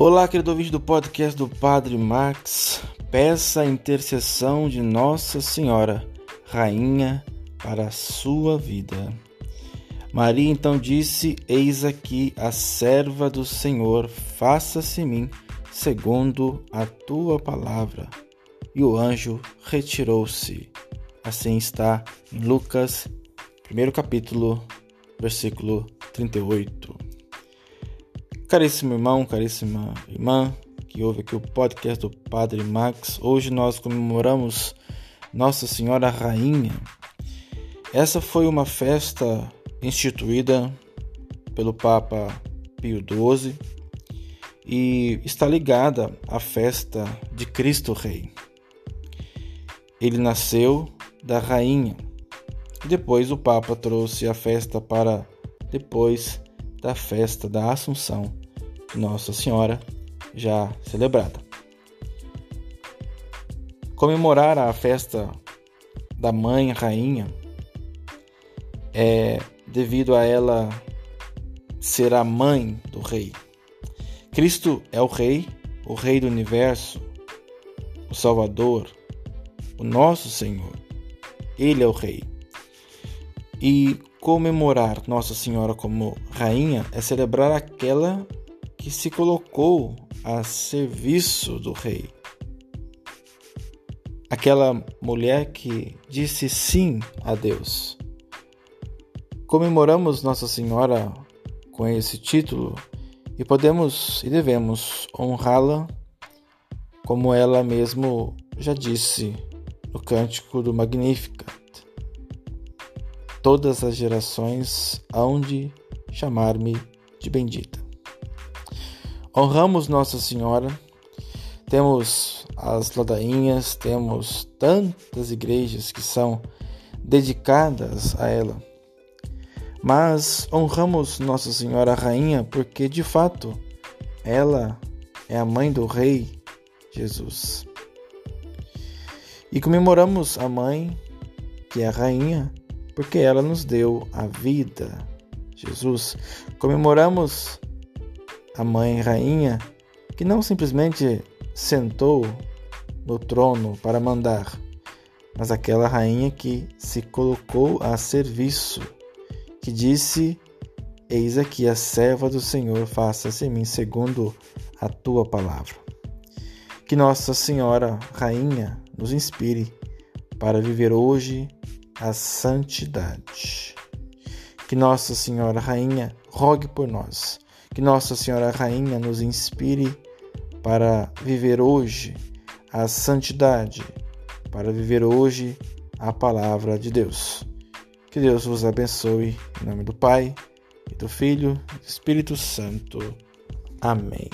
Olá, querido ouvinte do podcast do Padre Max. Peça a intercessão de Nossa Senhora, Rainha, para a sua vida. Maria então disse: Eis aqui a serva do Senhor, faça-se mim segundo a tua palavra. E o anjo retirou-se. Assim está em Lucas, primeiro capítulo, versículo 38. Caríssimo irmão, caríssima irmã que ouve aqui o podcast do Padre Max, hoje nós comemoramos Nossa Senhora Rainha. Essa foi uma festa instituída pelo Papa Pio XII e está ligada à festa de Cristo Rei. Ele nasceu da Rainha e depois o Papa trouxe a festa para depois da festa da Assunção nossa Senhora já celebrada. Comemorar a festa da Mãe Rainha é devido a ela ser a mãe do Rei. Cristo é o Rei, o Rei do universo, o Salvador, o nosso Senhor. Ele é o Rei. E comemorar Nossa Senhora como Rainha é celebrar aquela que se colocou a serviço do rei. Aquela mulher que disse sim a Deus. Comemoramos Nossa Senhora com esse título e podemos e devemos honrá-la como ela mesmo já disse no cântico do Magnificat. Todas as gerações hão de chamar-me de bendita honramos Nossa Senhora, temos as ladainhas, temos tantas igrejas que são dedicadas a ela. Mas honramos Nossa Senhora Rainha porque de fato ela é a mãe do Rei Jesus. E comemoramos a mãe, que é a rainha, porque ela nos deu a vida, Jesus. Comemoramos a mãe rainha, que não simplesmente sentou no trono para mandar, mas aquela rainha que se colocou a serviço, que disse: Eis aqui a serva do Senhor, faça-se em mim segundo a tua palavra. Que Nossa Senhora, Rainha, nos inspire para viver hoje a santidade. Que Nossa Senhora, Rainha, rogue por nós que Nossa Senhora Rainha nos inspire para viver hoje a santidade, para viver hoje a palavra de Deus. Que Deus vos abençoe em nome do Pai, e do Filho e do Espírito Santo. Amém.